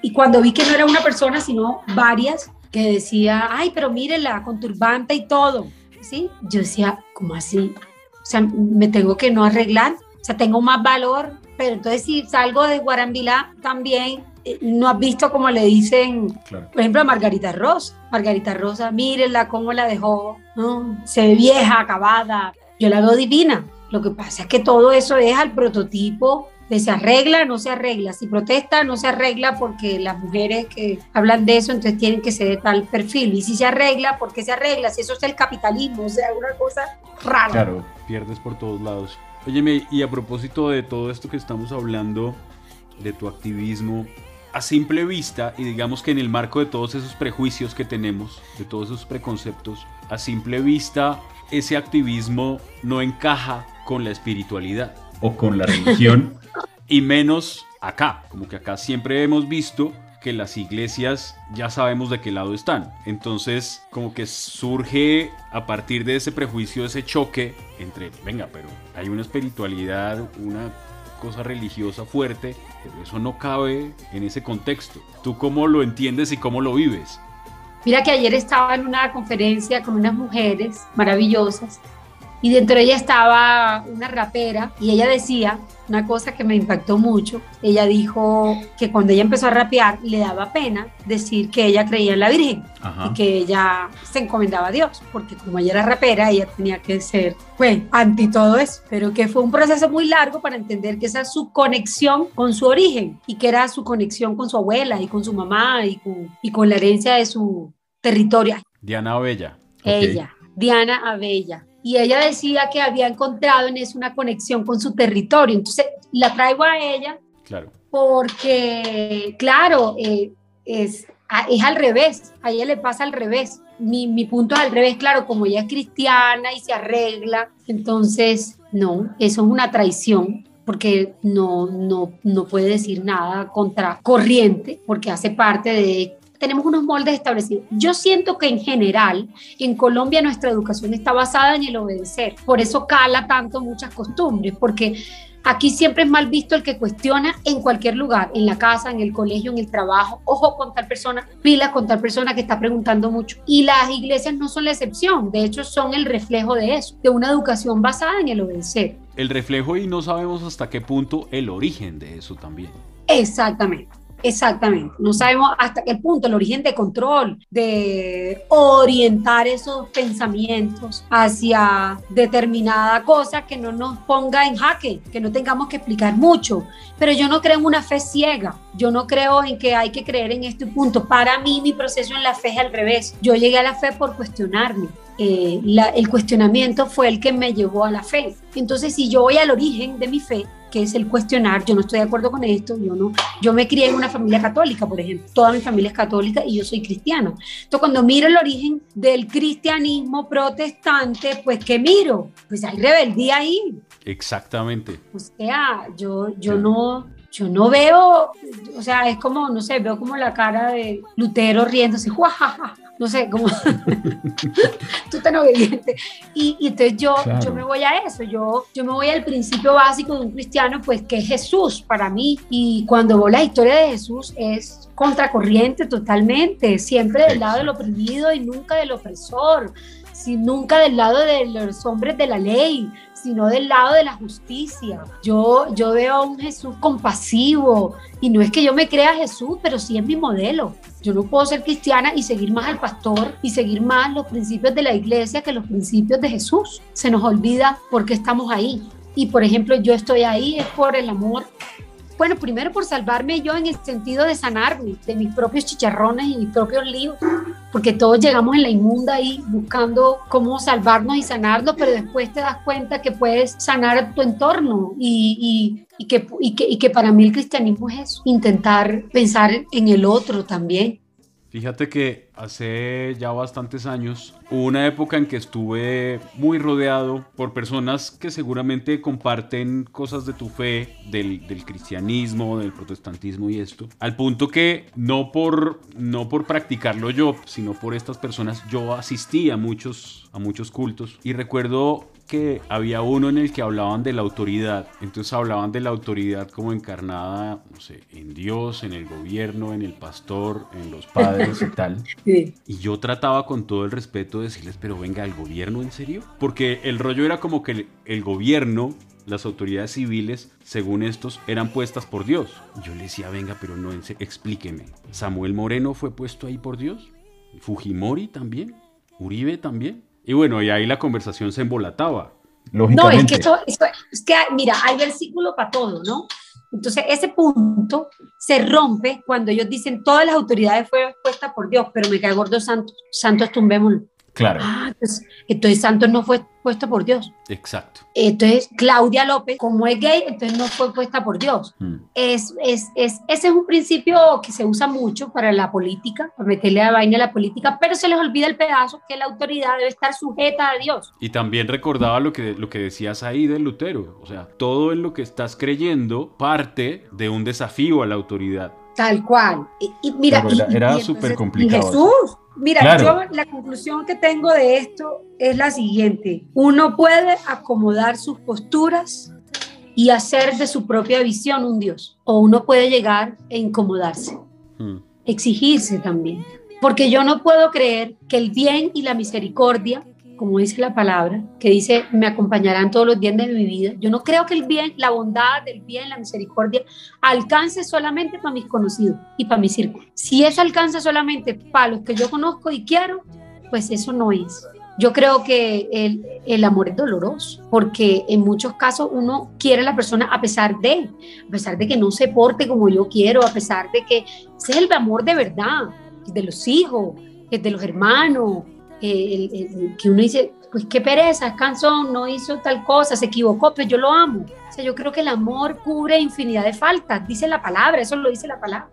Y cuando vi que no era una persona, sino varias, que decía, ay, pero mírela, con turbante y todo, ¿sí? Yo decía, ¿cómo así? O sea, me tengo que no arreglar, o sea, tengo más valor, pero entonces si salgo de Guarambilá también, eh, no has visto como le dicen, por ejemplo, a Margarita Rosa. Margarita Rosa, mírenla cómo la dejó, ¿no? se ve vieja, acabada. Yo la veo divina, lo que pasa es que todo eso es al prototipo de se arregla, no se arregla. Si protesta, no se arregla porque las mujeres que hablan de eso entonces tienen que ser de tal perfil. Y si se arregla, ¿por qué se arregla? Si eso es el capitalismo, o sea, una cosa rara. Claro, pierdes por todos lados. Óyeme, y a propósito de todo esto que estamos hablando, de tu activismo, a simple vista, y digamos que en el marco de todos esos prejuicios que tenemos, de todos esos preconceptos, a simple vista, ese activismo no encaja con la espiritualidad o con la religión, y menos acá, como que acá siempre hemos visto que las iglesias ya sabemos de qué lado están. Entonces, como que surge a partir de ese prejuicio, ese choque entre, venga, pero hay una espiritualidad, una cosa religiosa fuerte, pero eso no cabe en ese contexto. ¿Tú cómo lo entiendes y cómo lo vives? Mira que ayer estaba en una conferencia con unas mujeres maravillosas y dentro de ella estaba una rapera y ella decía una cosa que me impactó mucho. Ella dijo que cuando ella empezó a rapear le daba pena decir que ella creía en la Virgen y que ella se encomendaba a Dios, porque como ella era rapera, ella tenía que ser, pues, anti todo eso, pero que fue un proceso muy largo para entender que esa es su conexión con su origen y que era su conexión con su abuela y con su mamá y con, y con la herencia de su territorio. Diana Abella. Ella, Diana Abella y ella decía que había encontrado en eso una conexión con su territorio. Entonces la traigo a ella claro. porque, claro, eh, es, es al revés, a ella le pasa al revés. Mi, mi punto es al revés, claro, como ella es cristiana y se arregla, entonces no, eso es una traición porque no, no, no puede decir nada contra corriente, porque hace parte de tenemos unos moldes establecidos. Yo siento que en general en Colombia nuestra educación está basada en el obedecer. Por eso cala tanto muchas costumbres, porque aquí siempre es mal visto el que cuestiona en cualquier lugar, en la casa, en el colegio, en el trabajo. Ojo con tal persona, pila con tal persona que está preguntando mucho. Y las iglesias no son la excepción, de hecho son el reflejo de eso, de una educación basada en el obedecer. El reflejo y no sabemos hasta qué punto el origen de eso también. Exactamente. Exactamente. No sabemos hasta qué punto el origen de control, de orientar esos pensamientos hacia determinada cosa que no nos ponga en jaque, que no tengamos que explicar mucho. Pero yo no creo en una fe ciega. Yo no creo en que hay que creer en este punto. Para mí, mi proceso en la fe es al revés. Yo llegué a la fe por cuestionarme. Eh, el cuestionamiento fue el que me llevó a la fe. Entonces, si yo voy al origen de mi fe, que es el cuestionar, yo no estoy de acuerdo con esto, yo no, yo me crié en una familia católica, por ejemplo, toda mi familia es católica y yo soy cristiano. Entonces, cuando miro el origen del cristianismo protestante, pues ¿qué miro? Pues hay rebeldía ahí. Exactamente. O sea, yo, yo no, yo no veo, o sea, es como, no sé, veo como la cara de Lutero riéndose, ¡juajaja! no sé, como tú tan obediente. Y, y entonces yo, yo me voy a eso, yo, yo me voy al principio básico de un cristiano, pues que es Jesús para mí. Y cuando veo la historia de Jesús es contracorriente totalmente, siempre del lado del oprimido y nunca del opresor, si nunca del lado de los hombres de la ley, sino del lado de la justicia. Yo, yo veo a un Jesús compasivo y no es que yo me crea Jesús, pero sí es mi modelo. Yo no puedo ser cristiana y seguir más al pastor y seguir más los principios de la iglesia que los principios de Jesús. Se nos olvida por qué estamos ahí. Y por ejemplo, yo estoy ahí es por el amor bueno, primero por salvarme yo en el sentido de sanarme de mis propios chicharrones y mis propios líos, porque todos llegamos en la inmunda ahí buscando cómo salvarnos y sanarnos, pero después te das cuenta que puedes sanar tu entorno y, y, que, y, que, y que para mí el cristianismo es eso, intentar pensar en el otro también. Fíjate que hace ya bastantes años hubo una época en que estuve muy rodeado por personas que seguramente comparten cosas de tu fe, del, cristianismo, del protestantismo y esto. Al punto que no por, no por practicarlo yo, sino por estas personas, yo asistí a muchos, a muchos cultos. Y recuerdo que había uno en el que hablaban de la autoridad. Entonces hablaban de la autoridad como encarnada, no sé, en Dios, en el gobierno, en el pastor, en los padres y tal. Y yo trataba con todo el respeto de decirles, pero venga, ¿el gobierno en serio? Porque el rollo era como que el, gobierno las autoridades civiles, según estos, eran puestas por Dios. Yo le decía, venga, pero no, explíqueme. ¿Samuel Moreno fue puesto ahí por Dios? ¿Fujimori también? ¿Uribe también? Y bueno, y ahí la conversación se embolataba. No, es que esto, es que, mira, hay versículo para todo, ¿no? Entonces, ese punto se rompe cuando ellos dicen todas las autoridades fueron puestas por Dios, pero me cae gordo santo, santos tumbémoslo. Claro. Ah, entonces, entonces Santos no fue puesto por Dios. Exacto. Entonces, Claudia López, como es gay, entonces no fue puesta por Dios. Mm. Es, es, es, ese es un principio que se usa mucho para la política, para meterle a vaina a la política, pero se les olvida el pedazo que la autoridad debe estar sujeta a Dios. Y también recordaba lo que, lo que decías ahí de Lutero. O sea, todo en lo que estás creyendo parte de un desafío a la autoridad. Tal cual. Y, y mira, era- y- era complicado Jesús, mira, Claro. yo la conclusión que tengo de esto es la siguiente. Uno puede acomodar sus posturas y hacer de su propia visión un Dios. O uno puede llegar e incomodarse, Mm. exigirse también. Porque yo no puedo creer que el bien y la misericordia, como dice la palabra, que dice, me acompañarán todos los días de mi vida. Yo no creo que el bien, la bondad, el bien, la misericordia alcance solamente para mis conocidos y para mi círculo. Si eso alcanza solamente para los que yo conozco y quiero, pues eso no es. Yo creo que el, el amor es doloroso, porque en muchos casos uno quiere a la persona a pesar de, a pesar de que no se porte como yo quiero, a pesar de que ese es el amor de verdad, el de los hijos, de los hermanos, el- el- el que uno dice, pues qué pereza, cansón, no hizo tal cosa, se equivocó, pero yo lo amo. O sea, yo creo que el amor cubre infinidad de faltas, dice la palabra, eso lo dice la palabra.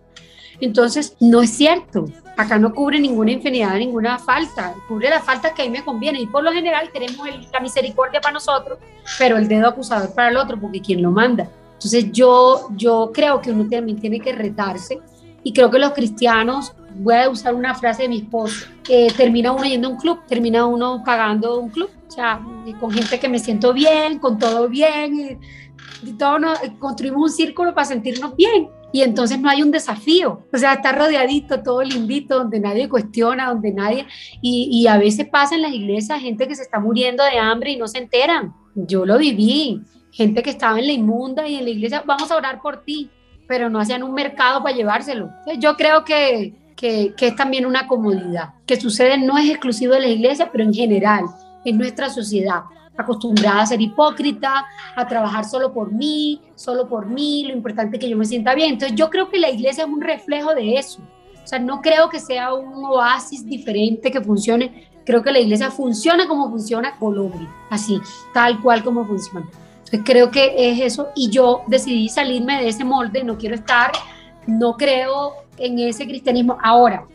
Entonces, no es cierto. Acá no cubre ninguna infinidad, ninguna falta. Cubre las faltas que a mí me conviene. Y por lo general tenemos el- la misericordia para nosotros, pero el dedo acusador para el otro, porque quien lo manda. Entonces, yo, yo creo que uno también tiene que retarse. Y creo que los cristianos, voy a usar una frase de mi esposo, termina uno yendo a un club, termina uno pagando un club. O sea, con gente que me siento bien, con todo bien. Y, todo nos- construimos un círculo para sentirnos bien y entonces no hay un desafío, o sea, está rodeadito, todo lindito, donde nadie cuestiona, donde nadie, y, y a veces pasa en las iglesias gente que se está muriendo de hambre y no se enteran, yo lo viví, gente que estaba en la inmunda y en la iglesia, vamos a orar por ti, pero no hacían un mercado para llevárselo. Yo creo que, que, es también una comodidad, que sucede no es exclusivo de la iglesia, pero en general, en nuestra sociedad acostumbrada a ser hipócrita, a trabajar solo por mí, solo por mí, lo importante es que yo me sienta bien. Entonces yo creo que la iglesia es un reflejo de eso. O sea, no creo que sea un oasis diferente que funcione. Creo que la iglesia funciona como funciona Colombia, así, tal cual como funciona. Entonces creo que es eso y yo decidí salirme de ese molde, no quiero estar, no creo en ese cristianismo. Ahora,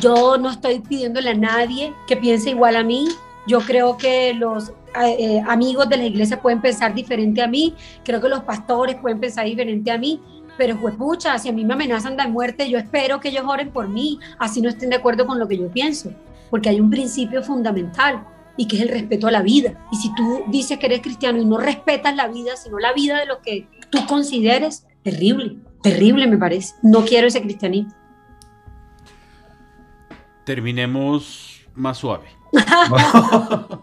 yo no estoy pidiéndole a nadie que piense igual a mí. Yo creo que los eh, amigos de la iglesia pueden pensar diferente a mí. Creo que los pastores pueden pensar diferente a mí. Pero, pucha, si a mí me amenazan de muerte, yo espero que ellos oren por mí, así no estén de acuerdo con lo que yo pienso. Porque hay un principio fundamental y que es el respeto a la vida. Y si tú dices que eres cristiano y no respetas la vida, sino la vida de lo que tú consideres, terrible, terrible me parece. No quiero ese cristianismo. Terminemos más suave.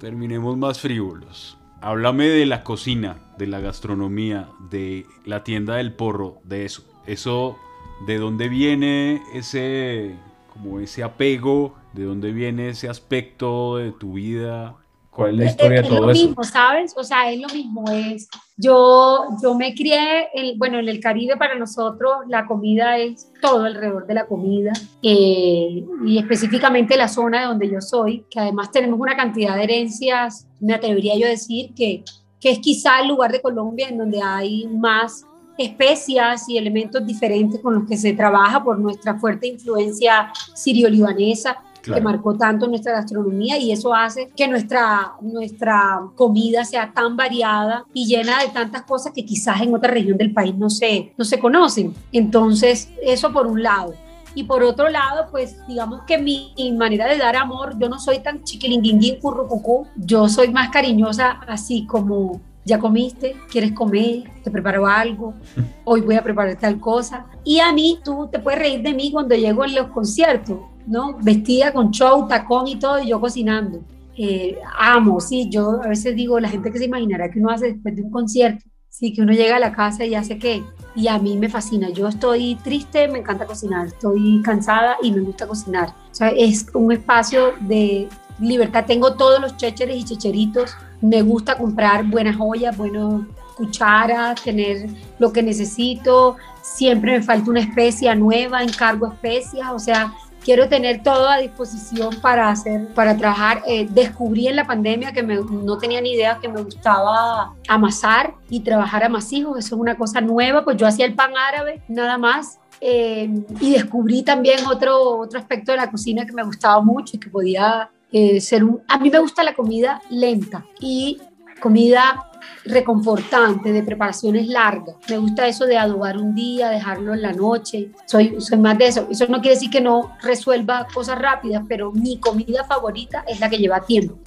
Terminemos más frívolos. Háblame de la cocina, de la gastronomía, de la tienda del porro, de eso. Eso, ¿de dónde viene ese, como ese apego? ¿De dónde viene ese aspecto de tu vida? ¿Cuál es la historia de es todo lo eso? mismo, ¿sabes? O sea, es lo mismo. Es, yo, yo me crié, en- bueno, en el Caribe para nosotros la comida es todo alrededor de la comida eh, y específicamente la zona de donde yo soy, que además tenemos una cantidad de herencias, me atrevería yo a decir que, que es quizá el lugar de Colombia en donde hay más especias y elementos diferentes con los que se trabaja por nuestra fuerte influencia sirio-libanesa que marcó tanto nuestra gastronomía y eso hace que nuestra, nuestra comida sea tan variada y llena de tantas cosas que quizás en otra región del país no se, no se conocen. Entonces, eso por un lado. Y por otro lado, pues digamos que mi, mi manera de dar amor, yo no soy tan chiquilinguinguín, currucucú, yo soy más cariñosa así como ya comiste, quieres comer, te preparo algo, hoy voy a preparar tal cosa. Y a mí, tú te puedes reír de mí cuando llego en los conciertos, ¿no? Vestida con show, tacón y todo, y yo cocinando. Eh, amo, sí, yo a veces digo, la gente que se imaginará que uno hace después de un concierto, sí, que uno llega a la casa y hace qué, y a mí me fascina, yo estoy triste, me encanta cocinar, estoy cansada y me gusta cocinar. O sea, es un espacio de libertad, tengo todos los chécheres y checheritos, me gusta comprar buenas joyas, buenas cucharas, tener lo que necesito, siempre me falta una especia nueva, encargo especias, o sea, quiero tener todo a disposición para hacer, para trabajar. Eh, descubrí en la pandemia que no tenía ni idea que me gustaba amasar y trabajar amasijos, eso es una cosa nueva, pues yo hacía el pan árabe, nada más. Eh, y descubrí también otro, otro aspecto de la cocina que me gustaba mucho y que podía eh, ser un... A mí me gusta la comida lenta y comida reconfortante, de preparaciones largas. Me gusta eso de adobar un día, dejarlo en la noche. Soy, soy más de eso. Eso no quiere decir que no resuelva cosas rápidas, pero mi comida favorita es la que lleva tiempo.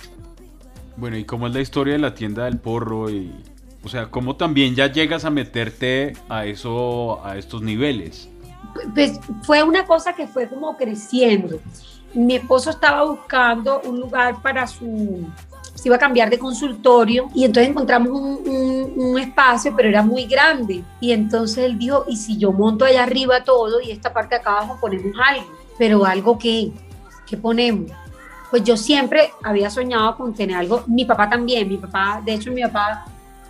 Bueno, ¿y cómo es la historia de la tienda del porro? Y, o sea, ¿cómo también ya llegas a meterte a eso, a estos niveles? Pues fue una cosa que fue como creciendo. Mi esposo estaba buscando un lugar para su iba a cambiar de consultorio y entonces encontramos un, espacio, pero era muy grande. Y entonces él dijo, ¿y si yo monto allá arriba todo y esta parte acá abajo ponemos algo? Pero algo que, ¿qué ponemos? Pues yo siempre había soñado con tener algo, mi papá también, mi papá, de hecho mi papá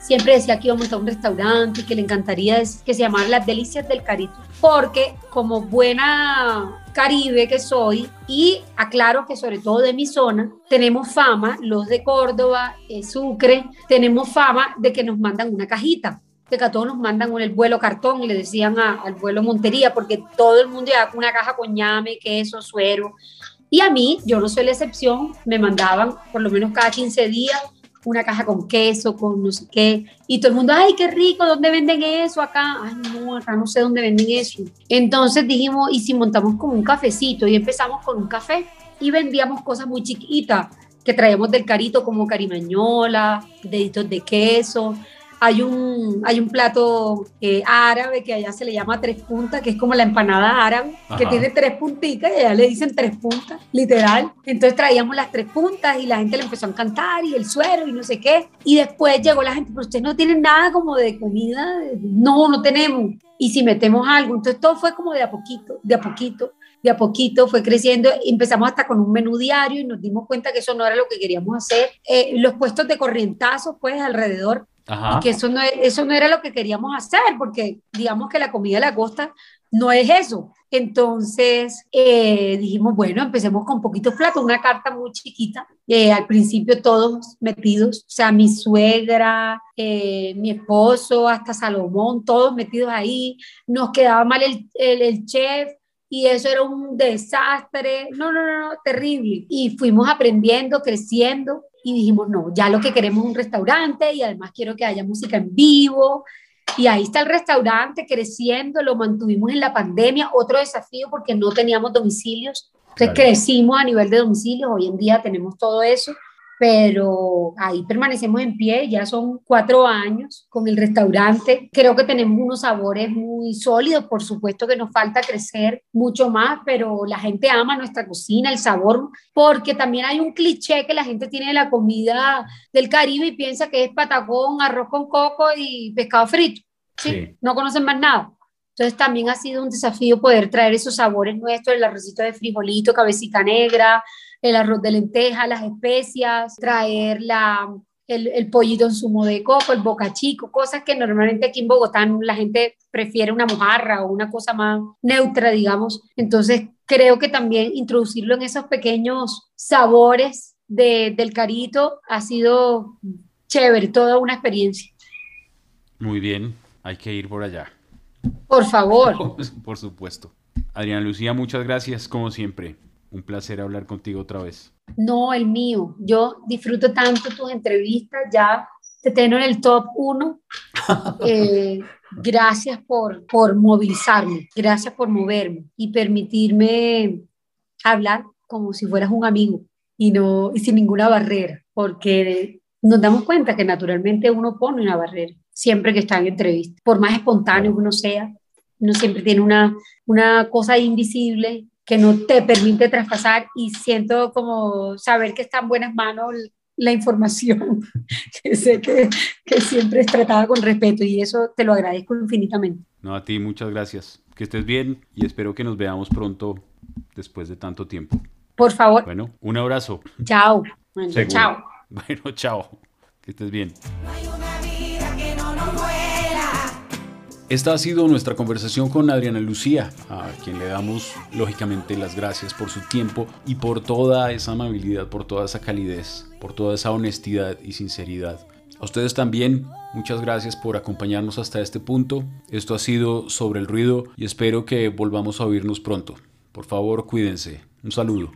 siempre decía que iba a un restaurante, que le encantaría que se llamara Las Delicias del Carito, porque como buena caribe que soy, y aclaro que sobre todo de mi zona, tenemos fama, los de Córdoba, eh, Sucre, tenemos fama de que nos mandan una cajita que a todos nos mandan el vuelo cartón, le decían al vuelo Montería, porque todo el mundo lleva una caja con ñame, queso, suero. Y a mí, yo no soy la excepción, me mandaban por lo menos cada 15 días una caja con queso, con no sé qué, y todo el mundo, ay, qué rico, ¿dónde venden eso acá? Ay, no, acá no sé dónde venden eso. Entonces dijimos, ¿y si montamos como un cafecito? Y empezamos con un café y vendíamos cosas muy chiquitas que traíamos del carito como carimañola, deditos de queso, hay un, hay un plato eh, árabe que allá se le llama tres puntas, que es como la empanada árabe, que tiene tres puntitas y allá le dicen tres puntas, literal. Entonces traíamos las tres puntas y la gente le empezó a encantar y el suero y no sé qué. Y después llegó la gente, pero ustedes no tienen nada como de comida. No, no tenemos. Y si metemos algo, entonces todo fue como de a poquito, de a poquito de a poquito fue creciendo, empezamos hasta con un menú diario y nos dimos cuenta que eso no era lo que queríamos hacer. Eh, los puestos de corrientazo, pues alrededor y que eso no, eso no era lo que queríamos hacer, porque digamos que la comida de la costa no es eso. Entonces eh, dijimos, bueno, empecemos con poquito plato, una carta muy chiquita. Eh, al principio todos metidos, o sea, mi suegra, eh, mi esposo, hasta Salomón, todos metidos ahí. Nos quedaba mal el, el, el chef, y eso era un desastre, no, no, no, terrible. Y fuimos aprendiendo, creciendo y dijimos, no, ya lo que queremos es un restaurante y además quiero que haya música en vivo. Y ahí está el restaurante creciendo, lo mantuvimos en la pandemia, otro desafío porque no teníamos domicilios. Entonces crecimos a nivel de domicilios, hoy en día tenemos todo eso pero ahí permanecemos en pie, ya son cuatro años con el restaurante. Creo que tenemos unos sabores muy sólidos, por supuesto que nos falta crecer mucho más, pero la gente ama nuestra cocina, el sabor, porque también hay un cliché que la gente tiene de la comida del Caribe y piensa que es patagón, arroz con coco y pescado frito. ¿sí? No conocen más nada. Entonces también ha sido un desafío poder traer esos sabores nuestros, el arrocito de frijolito, cabecita negra, el arroz de lenteja, las especias, traer la, el, pollito en zumo de coco, el boca chico, cosas que normalmente aquí en Bogotá la gente prefiere una mojarra o una cosa más neutra, digamos. Entonces, creo que también introducirlo en esos pequeños sabores del carito ha sido chévere, toda una experiencia. Muy bien, hay que ir por allá. Por favor. por supuesto. Adriana Lucía, muchas gracias como siempre. Un placer hablar contigo otra vez. No, el mío. Yo disfruto tanto tus entrevistas, ya te tengo en el top uno. Eh, gracias por, por movilizarme, gracias por moverme y permitirme hablar como si fueras un amigo y, no, y sin ninguna barrera, porque nos damos cuenta que naturalmente uno pone una barrera siempre que está en entrevista, por más espontáneo que uno sea, uno siempre tiene una, una cosa invisible que no te permite traspasar y siento como saber que está en buenas manos la información, que sé que, que, siempre es tratada con respeto y eso te lo agradezco infinitamente. No, a ti muchas gracias. Que estés bien y espero que nos veamos pronto después de tanto tiempo. Por favor. Bueno, un abrazo. Chao. chao. Bueno, chao. Que estés bien. Esta ha sido nuestra conversación con Adriana Lucía, a quien le damos lógicamente las gracias por su tiempo y por toda esa amabilidad, por toda esa calidez, por toda esa honestidad y sinceridad. A ustedes también, muchas gracias por acompañarnos hasta este punto. Esto ha sido sobre el ruido y espero que volvamos a oírnos pronto. Por favor, cuídense. Un saludo.